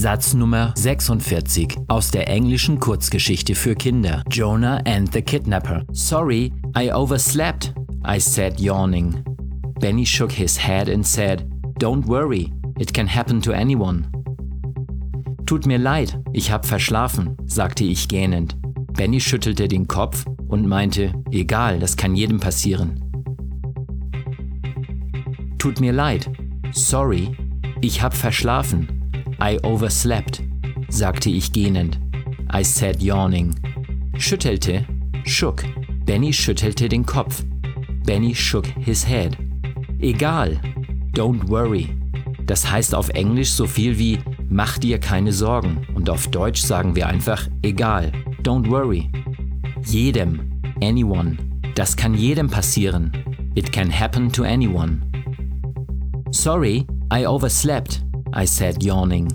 Satz Nummer 46 aus der englischen Kurzgeschichte für Kinder Jonah and the Kidnapper. Sorry, I overslept, I said yawning. Benny shook his head and said, Don't worry, it can happen to anyone. Tut mir leid, ich hab verschlafen, sagte ich gähnend. Benny schüttelte den Kopf und meinte, egal, das kann jedem passieren. Tut mir leid, sorry, ich hab verschlafen, I overslept, sagte ich gähnend. I said yawning. Schüttelte, shook. Benny schüttelte den Kopf. Benny shook his head. Egal, don't worry. Das heißt auf Englisch so viel wie mach dir keine Sorgen und auf Deutsch sagen wir einfach egal, don't worry. Jedem, anyone. Das kann jedem passieren. It can happen to anyone. Sorry, I overslept. I said, yawning.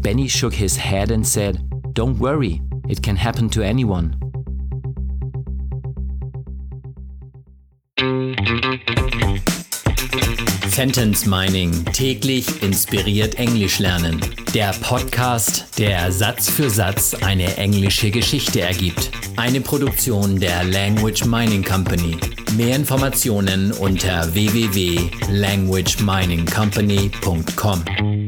Benny shook his head and said, Don't worry, it can happen to anyone. Sentence Mining täglich inspiriert Englisch lernen. Der Podcast, der Satz für Satz eine englische Geschichte ergibt. Eine Produktion der Language Mining Company. Mehr Informationen unter www.languageminingcompany.com.